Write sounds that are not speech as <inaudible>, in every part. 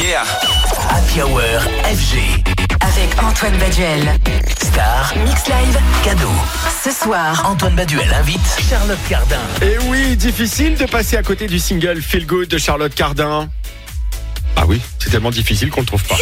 Yeah. Happy Hour FG. Avec Antoine Baduel. Star. Mix Live. Cadeau. Ce soir, Antoine Baduel invite Charlotte Cardin. Et oui, difficile de passer à côté du single Feel Good de Charlotte Cardin. Ah oui, c'est tellement difficile qu'on le trouve pas.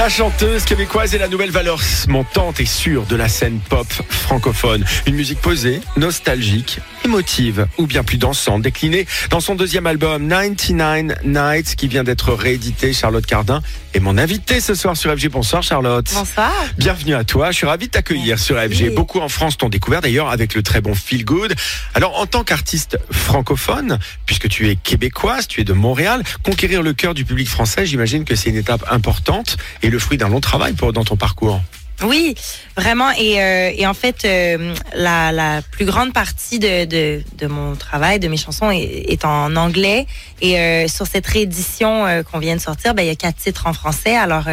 La chanteuse québécoise est la nouvelle valeur montante et sûre de la scène pop francophone. Une musique posée, nostalgique, émotive ou bien plus dansante, déclinée dans son deuxième album 99 Nights qui vient d'être réédité. Charlotte Cardin est mon invitée ce soir sur FG. Bonsoir Charlotte. Bonsoir. Bienvenue à toi. Je suis ravi de t'accueillir sur FG. Beaucoup en France t'ont découvert d'ailleurs avec le très bon Feel Good. Alors en tant qu'artiste francophone, puisque tu es québécoise, tu es de Montréal, conquérir le cœur du public français, j'imagine que c'est une étape importante et le fruit d'un long travail pour, dans ton parcours. Oui, vraiment. Et, euh, et en fait, euh, la, la plus grande partie de, de, de mon travail, de mes chansons, est, est en anglais. Et euh, sur cette réédition qu'on vient de sortir, ben, il y a quatre titres en français. Alors,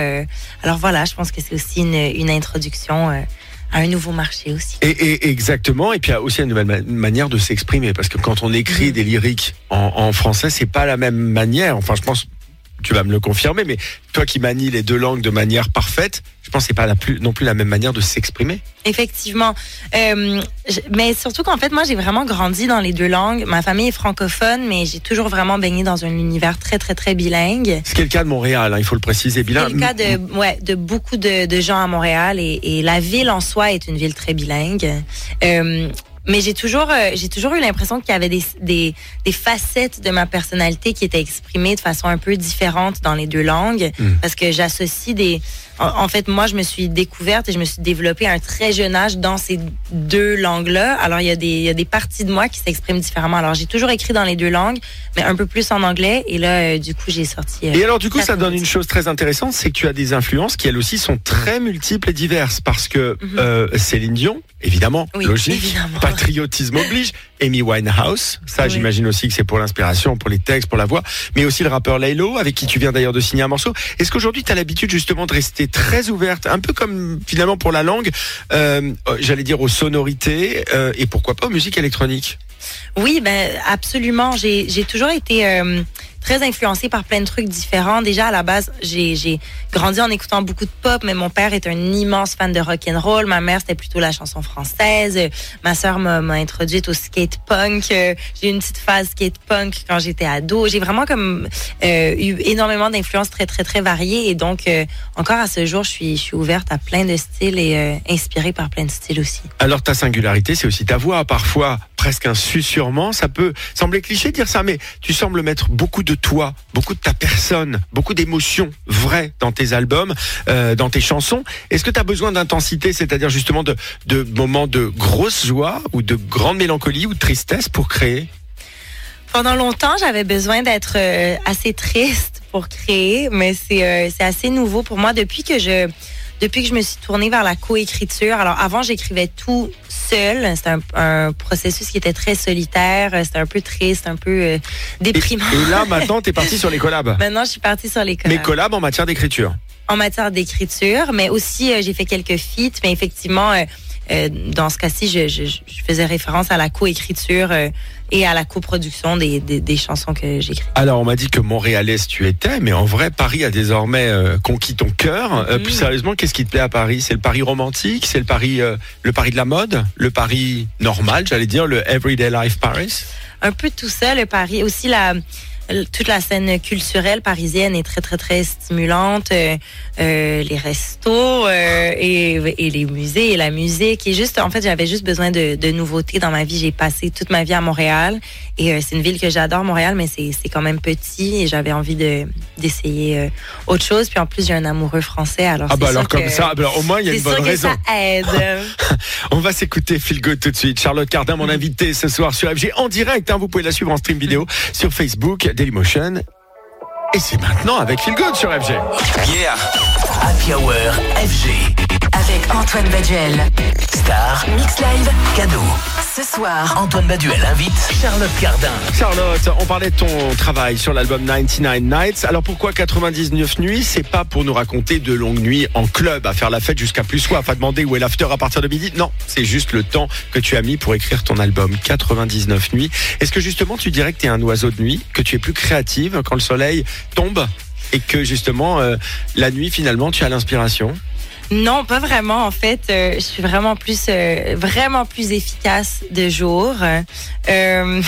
alors voilà, je pense que c'est aussi une, une introduction à un nouveau marché aussi. Et, et- exactement. Et puis il y a aussi une nouvelle ma- manière de s'exprimer parce que quand on écrit des lyriques en, en français, c'est pas la même manière. Enfin, je pense, tu vas me le confirmer, mais toi qui manies les deux langues de manière parfaite, je pense que c'est pas la plus, non plus la même manière de s'exprimer. Effectivement. Euh, je- mais surtout qu'en fait, moi, j'ai vraiment grandi dans les deux langues. Ma famille est francophone, mais j'ai toujours vraiment baigné dans un univers très, très, très bilingue. Ce qui est le cas de Montréal, hein, il faut le préciser. Bilan. C'est le cas de, ouais, de beaucoup de, de gens à Montréal et, et la ville en soi est une ville très bilingue. Euh, mais j'ai toujours, euh, j'ai toujours eu l'impression qu'il y avait des, des, des facettes de ma personnalité qui étaient exprimées de façon un peu différente dans les deux langues, Mm. parce que j'associe des. En, en fait, moi, je me suis découverte et je me suis développée à un très jeune âge dans ces deux langues-là. Alors, il y a des, il y a des parties de moi qui s'expriment différemment. Alors, j'ai toujours écrit dans les deux langues, mais un peu plus en anglais. Et là, euh, du coup, j'ai sorti. euh, Et alors du coup, ça donne une chose très intéressante, c'est que tu as des influences qui elles aussi sont très multiples et diverses, parce que euh, Céline Dion, évidemment, Oui, logique, évidemment. patriotisme oblige, Amy Winehouse, ça Oui. j'imagine aussi que c'est pour l'inspiration, pour les textes, pour la voix, mais aussi le rappeur Laylo, avec qui tu viens d'ailleurs de signer un morceau. Est-ce qu'aujourd'hui tu as l'habitude justement de rester très ouverte, un peu comme finalement pour la langue, euh, euh, j'allais dire aux sonorités, euh, et pourquoi pas aux musiques électroniques? Oui, ben absolument. J'ai j'ai toujours été euh, très influencée par plein de trucs différents. Déjà à la base, j'ai grandi en écoutant beaucoup de pop, mais mon père est un immense fan de rock and roll. Ma mère c'était plutôt la chanson française. Ma sœur m'a introduite au skate punk. J'ai eu une petite phase skate punk quand j'étais ado. J'ai vraiment comme euh, eu énormément d'influences très très très variées et donc euh, encore à ce jour, je suis ouverte à plein de styles et euh, inspirée par plein de styles aussi. Alors ta singularité, c'est aussi ta voix, parfois presque un susurrement. Ça peut sembler cliché de dire ça, mais tu sembles mettre beaucoup de toi, beaucoup de ta personne, beaucoup d'émotions vraies dans tes albums, euh, dans tes chansons. Est-ce que tu as besoin d'intensité, c'est-à-dire justement de, de moments de grosse joie ou de grande mélancolie ou de tristesse pour créer? Pendant longtemps, j'avais besoin d'être euh, assez triste pour créer, mais euh, c'est assez nouveau pour moi depuis que je depuis que je me suis tournée vers la coécriture. Alors avant, j'écrivais tout seul. C'était un, un processus qui était très solitaire. euh, C'était un peu triste, un peu euh, déprimant. et là, <laughs> maintenant, tu es parti sur les collabs. Maintenant, je suis partie sur les collabs. collabs en matière d'écriture. en matière d'écriture, mais aussi euh, j'ai fait quelques feats, mais effectivement, euh, dans ce cas-ci, je, je, je faisais référence à la coécriture euh, et à la coproduction des, des, des chansons que j'écris. Alors, on m'a dit que Montréalaise tu étais, mais en vrai, Paris a désormais euh, conquis ton cœur. Euh, plus sérieusement, qu'est-ce qui te plaît à Paris? C'est le Paris romantique? C'est le Paris, le Paris de la mode? Le Paris normal, j'allais dire, le Everyday Life Paris? Un peu tout ça, le Paris. Aussi, la, toute la scène culturelle parisienne est très, très, très stimulante. Euh, euh, les restos euh, et, et les musées et la musique. Et juste, en fait, j'avais juste besoin de, de nouveautés dans ma vie. J'ai passé toute ma vie à Montréal. Et euh, c'est une ville que j'adore, Montréal, mais c'est c'est quand même petit. Et j'avais envie de d'essayer euh, autre chose. Puis en plus, j'ai un amoureux français. Alors Ah bah alors comme ça, alors, au moins il y a une bonne raison. ça aide. <laughs> On va s'écouter Feel Good tout de suite. Charlotte Cardin, mon invitée ce soir sur FG en direct. hein. vous pouvez la suivre en stream vidéo sur Facebook, Dailymotion. Et c'est maintenant avec Feel Good sur FG. Yeah. Happy Hour FG. avec Antoine Baduel. Star. Mix Live. Cadeau. Ce soir, Antoine Baduel invite Charlotte Cardin. Charlotte, on parlait de ton travail sur l'album 99 Nights. Alors pourquoi 99 nuits? C'est pas pour nous raconter de longues nuits en club à faire la fête jusqu'à plus soif, à demander où est l'after à partir de midi. Non, c'est juste le temps que tu as mis pour écrire ton album 99 nuits. Est-ce que justement tu dirais que tu es un oiseau de nuit, que tu es plus créative quand le soleil tombe et que justement euh, la nuit finalement tu as l'inspiration? Non, pas vraiment. En fait, euh, je suis vraiment plus, euh, vraiment plus efficace de jour. Euh,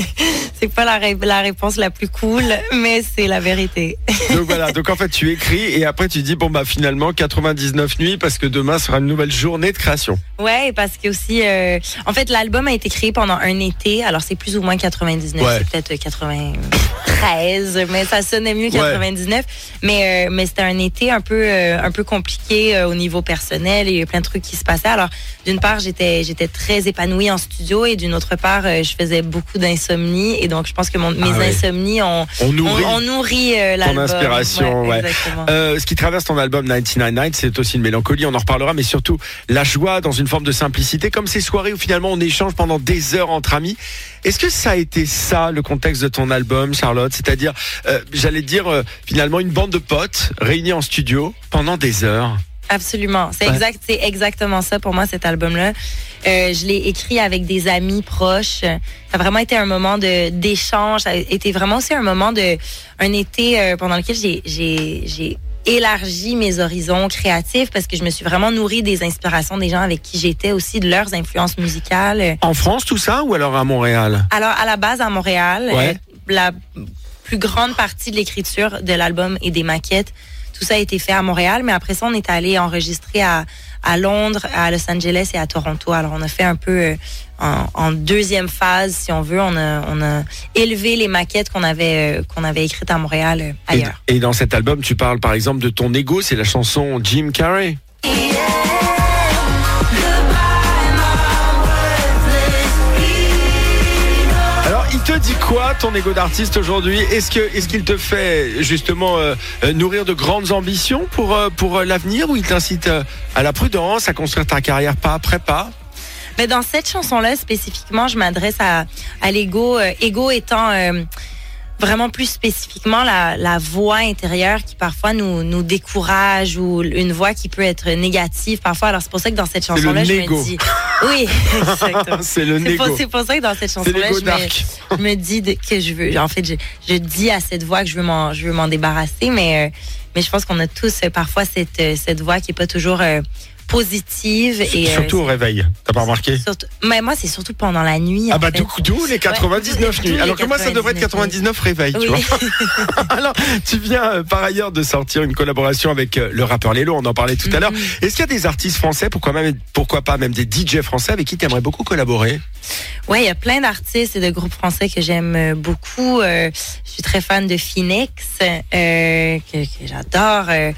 <laughs> c'est pas la, la réponse la plus cool, mais c'est la vérité. <laughs> Donc voilà, donc en fait tu écris et après tu dis bon bah finalement 99 nuits parce que demain sera une nouvelle journée de création. Ouais, parce que aussi, euh, en fait, l'album a été créé pendant un été. Alors c'est plus ou moins 99, Ouais. c'est peut-être 93, mais ça sonnait mieux 99. Mais euh, mais c'était un été un peu euh, un peu compliqué euh, au niveau personnel. Il y a eu plein de trucs qui se passaient. Alors d'une part, j'étais j'étais très épanouie en studio et d'une autre part, euh, je faisais beaucoup d'insomnie et donc je pense que mon, mes Ah ouais. insomnies ont On nourrit. on, on nourrit euh, l'album. Inspiration, ouais. Exactement. Euh, ce qui traverse ton album 99 Nights, c'est aussi une mélancolie, on en reparlera, mais surtout la joie dans une forme de simplicité, comme ces soirées où finalement on échange pendant des heures entre amis. Est-ce que ça a été ça le contexte de ton album, Charlotte? C'est-à-dire, euh, j'allais dire euh, finalement une bande de potes réunis en studio pendant des heures. Absolument. C'est Ouais. exact, c'est exactement ça pour moi cet album-là. Euh, je l'ai écrit avec des amis proches. Ça a vraiment été un moment de d'échange. Ça a été vraiment aussi un moment de un été euh, pendant lequel j'ai j'ai j'ai élargi mes horizons créatifs parce que je me suis vraiment nourrie des inspirations des gens avec qui j'étais aussi de leurs influences musicales. En France, tout ça, ou alors à Montréal? Alors à la base à Montréal, Ouais. euh, la plus grande partie de l'écriture de l'album et des maquettes, tout ça a été fait à Montréal, mais après ça on est allé enregistrer à à Londres, à Los Angeles et à Toronto. Alors on a fait un peu euh, en, en deuxième phase, si on veut, on a on a élevé les maquettes qu'on avait euh, qu'on avait écrites à Montréal euh, et, ailleurs. et dans cet album, tu parles par exemple de ton ego, c'est la chanson Jim Carrey. Dit quoi, ton ego d'artiste aujourd'hui? Est-ce que, est-ce qu'il te fait justement euh, euh, nourrir de grandes ambitions pour euh, pour l'avenir, ou il t'incite à la prudence, à construire ta carrière pas après pas? Mais dans cette chanson-là, spécifiquement, je m'adresse à, à l'ego. ego étant vraiment plus spécifiquement la, la voix intérieure qui parfois nous, nous décourage ou une voix qui peut être négative parfois. Alors c'est pour ça que dans cette chanson-là, je négo. me dis... Oui, <laughs> exactement. <laughs> C'est le C'est pour, ego. c'est pour ça que dans cette chanson-là, je me, dark. je me dis de- que je veux. En fait, je, je dis à cette voix que je veux m'en, je veux m'en débarrasser, mais euh, mais je pense qu'on a tous euh, parfois cette euh, cette voix qui est pas toujours euh, positive et euh, Surtout au réveil. T'as pas remarqué Surtout- mais moi, c'est surtout pendant la nuit. Ah bah d'où d'où les 99 d'où nuits. Alors que moi ça devrait être 99 réveils, tu Oui. vois. <laughs> Alors, tu viens euh, par ailleurs de sortir une collaboration avec euh, le rappeur Lélo, on en parlait tout à l'heure. Mhm. Est-ce qu'il y a des artistes français, pourquoi, même, pourquoi pas même des DJ français avec qui tu aimerais beaucoup collaborer? Ouais, il y a plein d'artistes et de groupes français que j'aime euh, beaucoup. Euh, je suis très fan de Phoenix, euh, que, que j'adore. euh,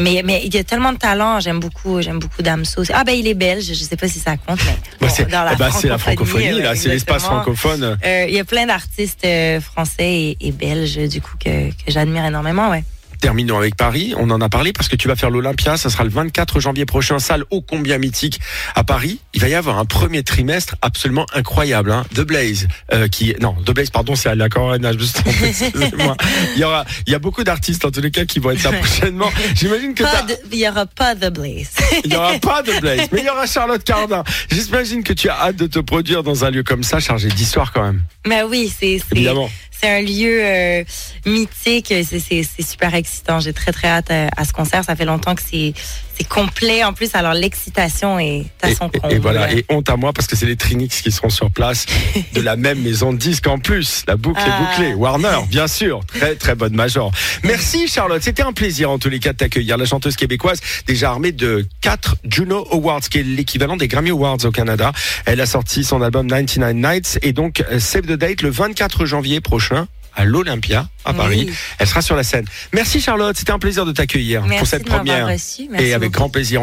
mais mais il y a tellement de talent. J'aime beaucoup, j'aime beaucoup Damso. Ah ben il est belge. Je sais pas si ça compte, mais Bah, bon, c'est dans la eh bah, c'est la francophonie, là, c'est l'espace francophone. Il y a plein d'artistes français et, et belges du coup que, que j'admire énormément. Ouais. Terminons avec Paris. On en a parlé parce que tu vas faire l'Olympia. Ça sera le 24 janvier prochain, salle ô combien mythique à Paris. Il va y avoir un premier trimestre absolument incroyable. Hein. The Blaze, euh, qui non, The Blaze, pardon, c'est à la Corona. Il y aura, il y a beaucoup d'artistes en tous les cas qui vont être là prochainement. J'imagine que il y aura pas The Blaze. <laughs> il n'y aura pas de Blaze, mais il y aura Charlotte Cardin. J'imagine que tu as hâte de te produire dans un lieu comme ça, chargé d'histoire quand même. mais oui, c'est c'est- Évidemment. C'est un lieu euh, mythique, c'est- super excitant. J'ai très très hâte à ce concert. Ça fait longtemps que c'est c'est complet en plus. Alors l'excitation est à Et, son et- comble. et voilà, et honte à moi parce que c'est les Trinix qui seront sur place <laughs> de la même maison de disques en plus. La boucle est Ah. bouclée. Warner, bien sûr. Très très bonne major. Merci Charlotte, c'était un plaisir en tous les cas de t'accueillir. La chanteuse québécoise, déjà armée de 4 Juno Awards, qui est l'équivalent des Grammy Awards au Canada. Elle a sorti son album 99 Nights et donc euh, Save the Date le 24 janvier prochain à l'Olympia à Paris. Oui. Elle sera sur la scène. Merci Charlotte, c'était un plaisir de t'accueillir pour cette première. Merci et avec beaucoup. grand plaisir.